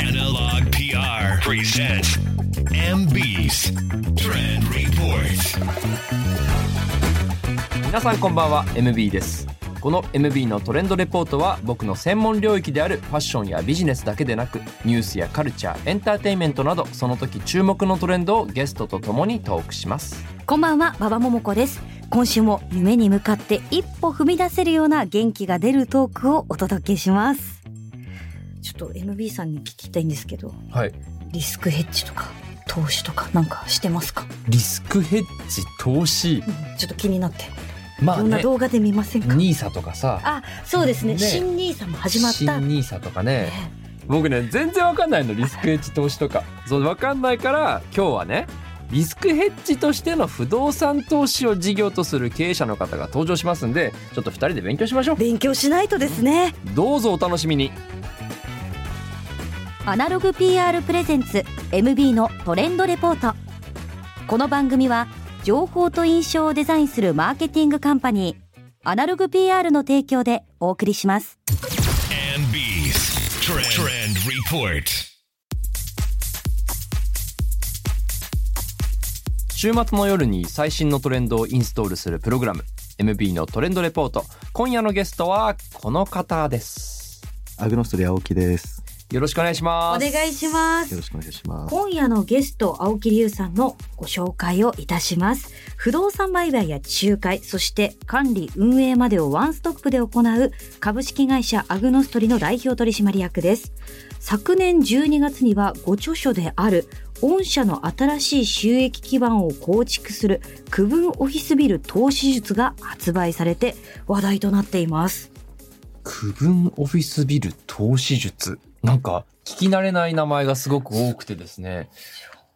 Analog PR presents MB's Trend Report. 皆さんこんばんは MB ですこの MB のトレンドレポートは僕の専門領域であるファッションやビジネスだけでなくニュースやカルチャーエンターテインメントなどその時注目のトレンドをゲストと共にトークしますこんばんは、馬場ももこです。今週も夢に向かって一歩踏み出せるような元気が出るトークをお届けします。ちょっと MB さんに聞きたいんですけど、はい。リスクヘッジとか投資とかなんかしてますか、リスクヘッジ投資。うん。ちょっと気になって。まあね。どんな動画で見ませんか、ニーサとかさ。あ、そうですね。ね。新ニーサも始まった。新ニーサとかね。ね。僕ね全然わかんないの。リスクヘッジ投資とか。そうわかんないから今日はねリスクヘッジとしての不動産投資を事業とする経営者の方が登場しますんでちょっと二人で勉強しましょう。勉強しないとですね。どうぞお楽しみにアナログ PR プレゼンツ MB のトレンドレポートこの番組は情報と印象をデザインするマーケティングカンパニーアナログ PR の提供でお送りします MB's Trend, Trend Report. 週末の夜に最新のトレンドをインストールするプログラム MB のトレンドレポート今夜のゲストはこの方ですアグノストリ青木です。よろしくお願いします。お願いします。よろしくお願いします。今夜のゲスト青木隆さんのご紹介をいたします。不動産売買や仲介そして管理運営までをワンストップで行う株式会社アグノストリの代表取締役です。昨年12月にはご著書である御社の新しい収益基盤を構築する区分オフィスビル投資術が発売されて話題となっています。区分オフィスビル投資術なんか聞き慣れない名前がすごく多くてですね。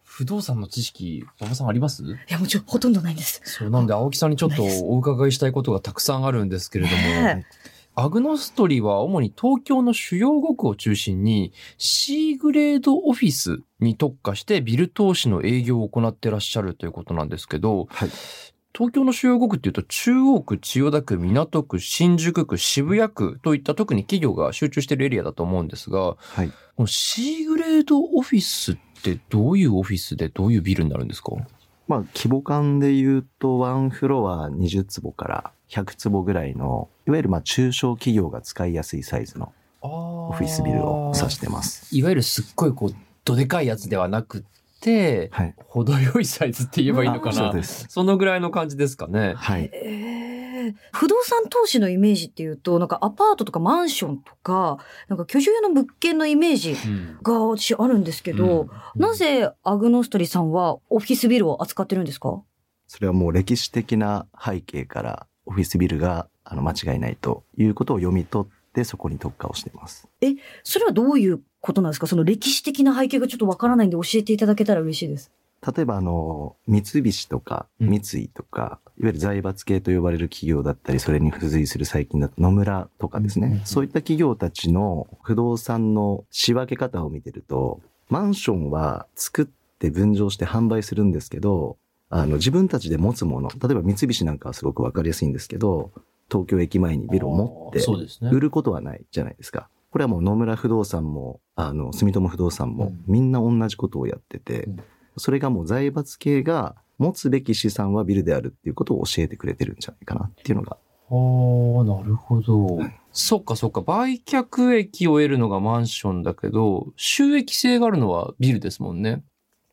不動産の知識馬場さんあります？いやもちろんほとんどないんです。そうなんで青木さんにちょっとお伺いしたいことがたくさんあるんですけれども、ねアグノストリは主に東京の主要5区を中心に C グレードオフィスに特化してビル投資の営業を行ってらっしゃるということなんですけど、はい。東京の主要5区っていうと中央区、千代田区、港区、新宿区、渋谷区といった特に企業が集中しているエリアだと思うんですが、はい。この C グレードオフィスってどういうオフィスでどういうビルになるんですか？まあ、規模感で言うと、ワンフロア20坪から100坪ぐらいの、いわゆるまあ中小企業が使いやすいサイズのオオフィスビルを指してます。いわゆるすっごいこう、どでかいやつではなくはい。程よいサイズって言えばいいのかな？そうです。そのぐらいの感じですかね。はい。えー不動産投資のイメージっていうと、なんかアパートとかマンションとか、なんか居住用の物件のイメージうんが私あるんですけど、うんなぜアグノストリさんはオフィスビルを扱ってるんですか？それはもう歴史的な背景から、オフィスビルがあの間違いないということを読み取って、そこに特化をしています。それはどういうことなんですか？その歴史的な背景がちょっとわからないんで教えていただけたら嬉しいです。例えばあの、三菱とかうん三井とか、いわゆる財閥系と呼ばれる企業だったり、それに付随する最近だと野村とかですね、うんうんうんそういった企業たちの不動産の仕分け方を見てると、マンションは作って分譲して販売するんですけど、あの、自分たちで持つもの、例えば三菱なんかはすごくわかりやすいんですけど、東京駅前にビルを持ってあーそうですね。売ることはないじゃないですか。これはもう野村不動産も、あの、住友不動産もうんみんな同じことをやってて、うんそれがもう財閥系が持つべき資産はビルであるっていうことを教えてくれてるんじゃないかなっていうのが。ああ、なるほど。そっかそっか。売却益を得るのがマンションだけど、収益性があるのはビルですもんね。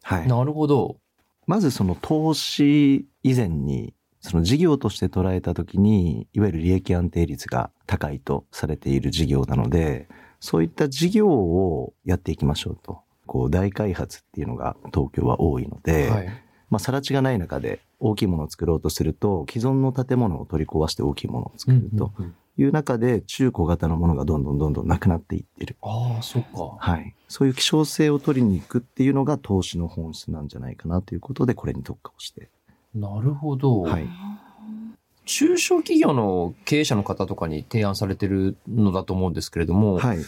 はい。なるほど。まずその投資以前に、その事業として捉えたときに、いわゆる利益安定率が高いとされている事業なので、そういった事業をやっていきましょうと。こう大開発っていうのが東京は多いので、はい。まあ、更地がない中で大きいものを作ろうとすると、既存の建物を取り壊して大きいものを作るという中で、中小型のものがどんどんどんどんなくなっていってる。ああ、そっか。はい。そういう希少性を取りに行くっていうのが投資の本質なんじゃないかなということで、これに特化をして。なるほど。はい。中小企業の経営者の方とかに提案されてるのだと思うんですけれども、はい。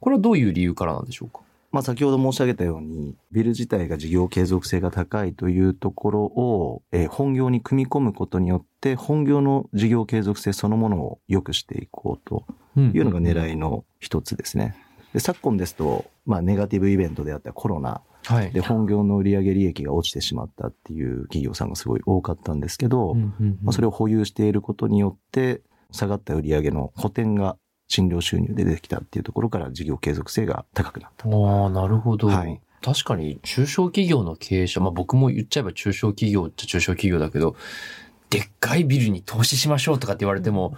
これはどういう理由からなんでしょうか？まあ先ほど申し上げたように、ビル自体が事業継続性が高いというところを、えー本業に組み込むことによって、本業の事業継続性そのものを良くしていこうというのが狙いの一つですね。で昨今ですと、まあネガティブイベントであったコロナはい。で本業の売上利益が落ちてしまったっていう企業さんがすごい多かったんですけど、うんうんうんまあ、それを保有していることによって、下がった売上の補填が診療収入で出てきたっていうところから事業継続性が高くなった。ああ、なるほど。はい確かに中小企業の経営者、まあ僕も言っちゃえば中小企業っちゃ中小企業だけど、でっかいビルに投資しましょうとかって言われても、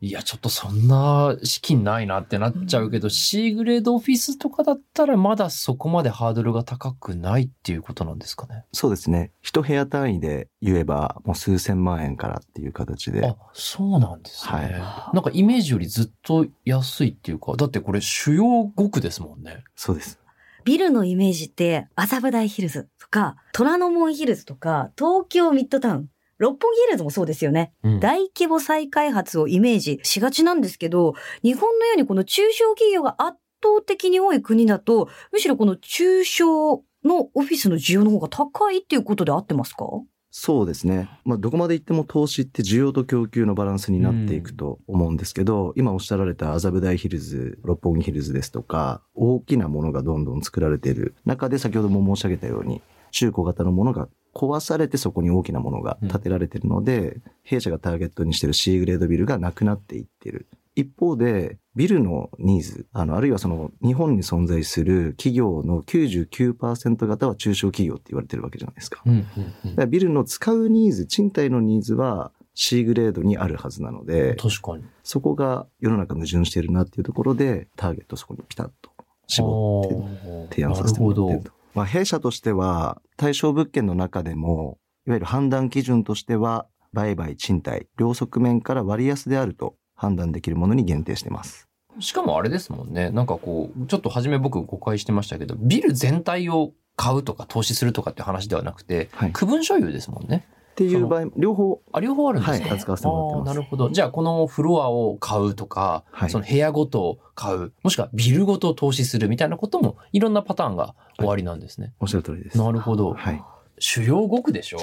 いや、ちょっとそんな資金ないなってなっちゃうけど、C グレードオフィスとかだったらまだそこまでハードルが高くないっていうことなんですかね？そうですね。一部屋単位で言えば、もう数千万円からっていう形であ。、そうなんですね。はいなんかイメージよりずっと安いっていうか、だってこれ主要5区ですもんね。そうです。ビルのイメージって、麻布台ヒルズとか、虎ノ門ヒルズとか、東京ミッドタウン、六本木ヒルズもそうですよね。うん大規模再開発をイメージしがちなんですけど、日本のようにこの中小企業が圧倒的に多い国だと、むしろこの中小のオフィスの需要の方が高いっていうことで合ってますか？そうですね。まあ、どこまで行っても投資って需要と供給のバランスになっていくと思うんですけど、今おっしゃられた麻布台ヒルズ、六本木ヒルズですとか、大きなものがどんどん作られている中で、先ほども申し上げたように、中小型のものが壊されてそこに大きなものが建てられているので、弊社がターゲットにしている C グレードビルがなくなっていっている。一方で、ビルのニーズ、あの、あるいはその、日本に存在する企業の99%方は中小企業って言われてるわけじゃないですか。うんうんうんだからビルの使うニーズ、賃貸のニーズは C グレードにあるはずなので、確かに。そこが世の中矛盾しているなっていうところで、ターゲットをそこにピタッと絞って提案させてもらっていると。まあ、弊社としては、対象物件の中でも、いわゆる判断基準としては、売買、賃貸、両側面から割安であると判断できるものに限定しています。しかもあれですもんね。なんかこう、ちょっと初め僕誤解してましたけど、ビル全体を買うとか投資するとかって話ではなくて、はい。っ区分所有ですもんね。ていう場合、両方、あ、両方あるんですね。はい扱わせてもらってますなるほど。じゃあこのフロアを買うとか、はいその部屋ごとを買う、もしくはビルごと投資するみたいなこともいろんなパターンが終わりなんですね。おっしゃる通りです。なるほど。はい。主要5区でしょ？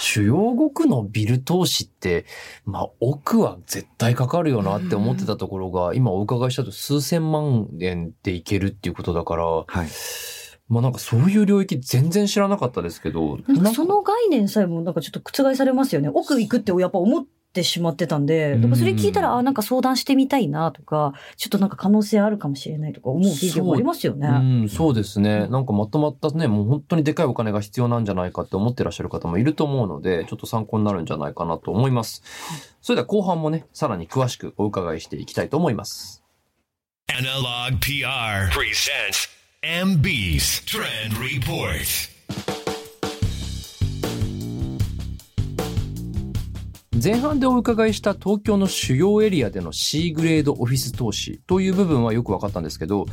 主要5区のビル投資って、まあ、奥は絶対かかるよなって思ってたところが、今お伺いしたと数千万円でいけるっていうことだから、はい。まあなんかそういう領域全然知らなかったですけど、なんかその概念さえもなんかちょっと覆されますよね。奥行くってやっぱ思ってしまってたんで、だからそれ聞いたら、あ、なんか相談してみたいなとか、ちょっとなんか可能性あるかもしれないとか思う企業もありますよね。うん、そうですね。なんかまとまったね、もう本当にでかいお金が必要なんじゃないかって思ってらっしゃる方もいると思うので、ちょっと参考になるんじゃないかなと思います。それでは後半もね、さらに詳しくお伺いしていきたいと思います。Analog PR presents MB's Trend Report. 前半でお伺いした東京の主要エリアでの C グレードオフィス投資という部分はよく分かったんですけど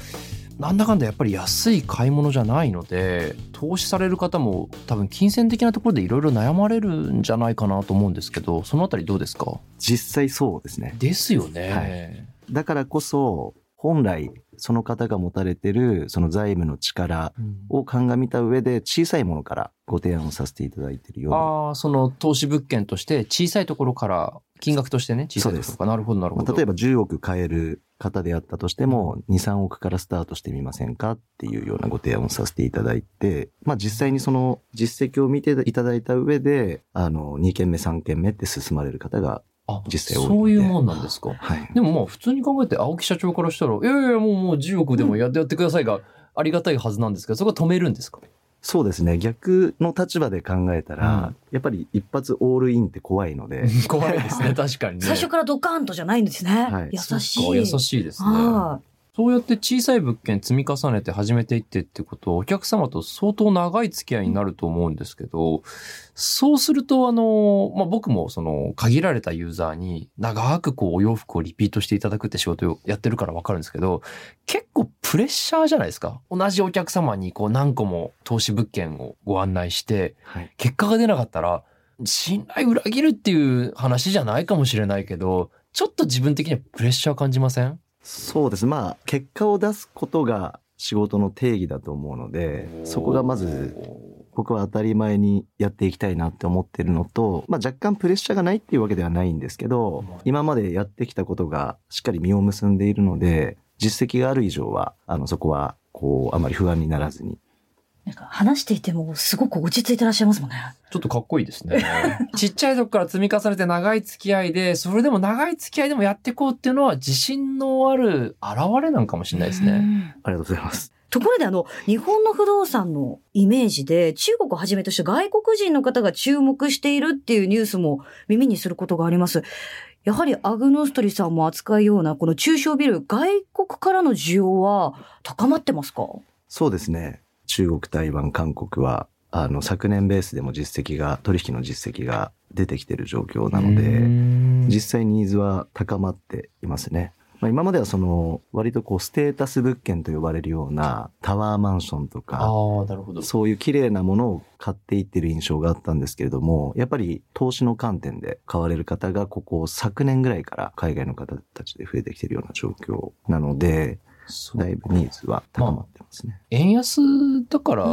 なんだかんだやっぱり安い買い物じゃないので投資される方も多分金銭的なところでいろいろ悩まれるんじゃないかなと思うんですけどそのあたりどうですか？実際そうですね。ですよね、はいだからこそ、本来、その方が持たれてる、その財務の力うん。を鑑みた上で、小さいものからご提案をさせていただいているような。ああその投資物件として小さいところから金額としてね小さいところか。らなるほどなるほど、まあ例えば10億買える方であったとしても、2、3億からスタートしてみませんかっていうようなご提案をさせていただいて、まあ実際にその実績を見ていただいた上で、あの、2件目、3件目って進まれる方が、あ実際多いそういうもんなんですかはい。でもまあ普通に考えて青木社長からしたら、いやいやもうもう10億でもやってやってくださいがありがたいはずなんですけど、そこは止めるんですか？そうですね。逆の立場で考えたら、やっぱり一発オールインって怖いので、怖いですね、確かにね。最初からドカーンとじゃないんですね。はい優しい。優しいですね。はそうやって小さい物件積み重ねて始めていってってことは、お客様と相当長い付き合いになると思うんですけど、そうすると、あの、まあ、僕もその限られたユーザーに長くこうお洋服をリピートしていただくって仕事をやってるからわかるんですけど、結構プレッシャーじゃないですか。同じお客様にこう何個も投資物件をご案内して、はい。結果が出なかったら、信頼裏切るっていう話じゃないかもしれないけど、ちょっと自分的にはプレッシャー感じません？そうです。まあ、結果を出すことが仕事の定義だと思うので、そこがまず僕は当たり前にやっていきたいなって思ってるのと、まあ、若干プレッシャーがないっていうわけではないんですけど、今までやってきたことがしっかり実を結んでいるので、実績がある以上は、あの、そこは、こう、あまり不安にならずに。なんか話していてもすごく落ち着いてらっしゃいますもんね。ちょっとかっこいいですね。ちっちゃい時から積み重ねて長い付き合いで、それでも長い付き合いでもやっていこうっていうのは自信のある現れなんかもしれないですね。うんありがとうございます。ところであの、日本の不動産のイメージで、中国をはじめとして外国人の方が注目しているっていうニュースも耳にすることがあります。やはりアグノストリさんも扱うようなこの中小ビル、外国からの需要は高まってますか？そうですね。中国、台湾、韓国は、あの、昨年ベースでも実績が、取引の実績が出てきている状況なので、実際ニーズは高まっていますね。まあ、今まではその、割とこう、ステータス物件と呼ばれるようなタワーマンションとか、ああ、なるほど。そういう綺麗なものを買っていってる印象があったんですけれども、やっぱり投資の観点で買われる方がここ昨年ぐらいから海外の方たちで増えてきてるような状況なので、だいぶニーズは高まってますね。円安だから、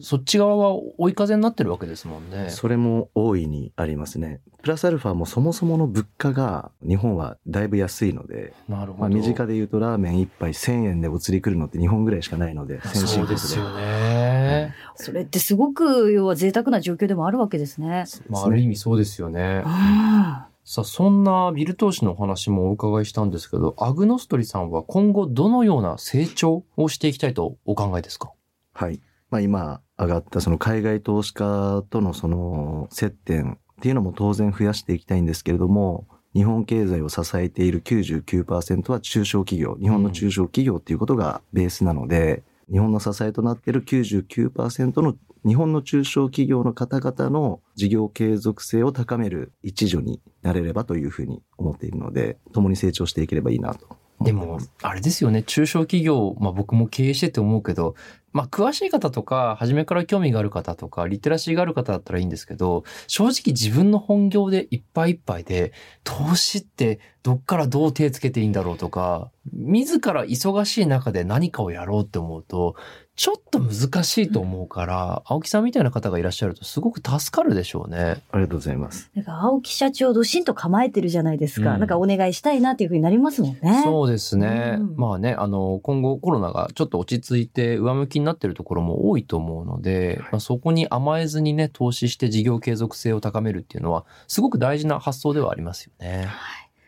そっち側は追い風になってるわけですもんね。それも大いにありますね。プラスアルファもそもそもの物価が日本はだいぶ安いので、なるほど。まあ、身近で言うとラーメン一杯1000円でお釣り来るのって日本ぐらいしかないので、先進そう国ですよね。それってすごく、要は贅沢な状況でもあるわけですね。まあ、ある意味そうですよね。うんさあ、そんなビル投資のお話もお伺いしたんですけど、アグノストリさんは今後どのような成長をしていきたいとお考えですか？はい。まあ今上がったその海外投資家とのその接点っていうのも当然増やしていきたいんですけれども、日本経済を支えている99%は中小企業、日本の中小企業っていうことがベースなので、日本の支えとなっている99%の日本の中小企業の方々の事業継続性を高める一助になれればというふうに思っているので、共に成長していければいいなとでも。、あれですよね、中小企業、まあ僕も経営してて思うけど、まあ詳しい方とか、初めから興味がある方とか、リテラシーがある方だったらいいんですけど、正直自分の本業でいっぱいいっぱいで、投資ってどっからどう手つけていいんだろうとか、自ら忙しい中で何かをやろうって思うと、ちょっと難しいと思うから、青木さんみたいな方がいらっしゃるとすごく助かるでしょうね。ありがとうございます。なんか青木社長どしんと構えてるじゃないですか。うんなんかお願いしたいなっていうふうになりますもんね。そうですね。うんまあね、あの、今後コロナがちょっと落ち着いて上向きになってるところも多いと思うので、まあ、そこに甘えずにね、投資して事業継続性を高めるっていうのは、すごく大事な発想ではありますよね。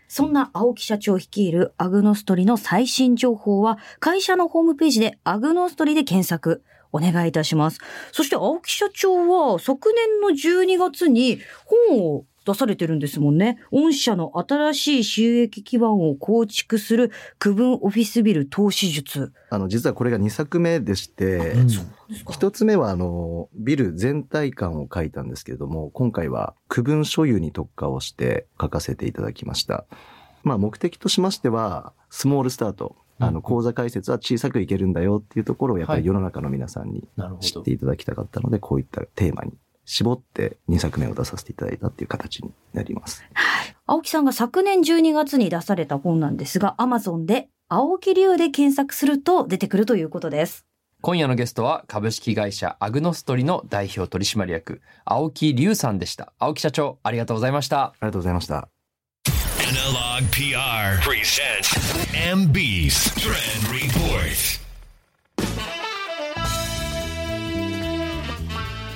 そんな青木社長率いるアグノストリの最新情報は会社のホームページでアグノストリで検索お願いいたします。そして青木社長は昨年の12月に本を出されてるんですもんね。御社の新しい収益基盤を構築する区分オフィスビル投資術。あの、実はこれが2作目でして、うん一つ目は、あの、ビル全体感を書いたんですけれども、今回は区分所有に特化をして書かせていただきました。まあ、目的としましては、スモールスタート。あうんの、講座解説は小さくいけるんだよっていうところを、やっぱはいり世の中の皆さんに知って。いただきたかったので、こういったテーマに絞って2作目を出させていただいたっていう形になります。青木さんが昨年12月に出された本なんですが、Amazon で青木流で検索すると出てくるということです。今夜のゲストは株式会社アグノストリの代表取締役、青木隆さんでした。青木社長、ありがとうございました。ありがとうございました。Analog PR presents MB's Trend Report.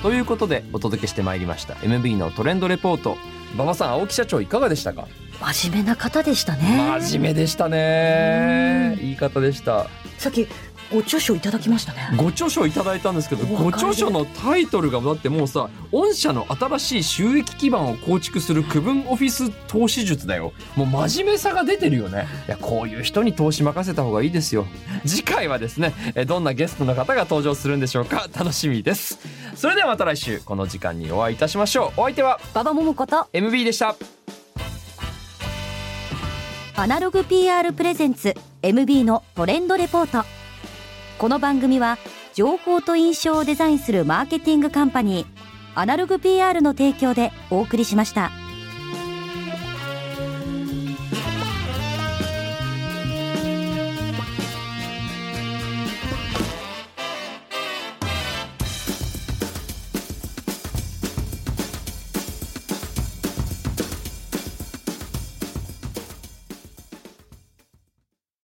ということでお届けしてまいりました MB のトレンドレポート。馬場さん、青木社長いかがでしたか？真面目な方でしたね。真面目でしたね。いい方でした。さっきご著書いただきましたね。ご著書いただいたんですけど、おご著書のタイトルがだってもうさ、御社の新しい収益基盤を構築する区分オフィス投資術だよ。もう真面目さが出てるよね。いや、こういう人に投資任せた方がいいですよ。次回はですね、えどんなゲストの方が登場するんでしょうか。楽しみです。それではまた来週、この時間にお会いいたしましょう。お相手は馬場桃子と MB でした。アナログ PR プレゼンツ MB のトレンドレポート。この番組は情報と印象をデザインするマーケティングカンパニーアナログ PR の提供でお送りしました。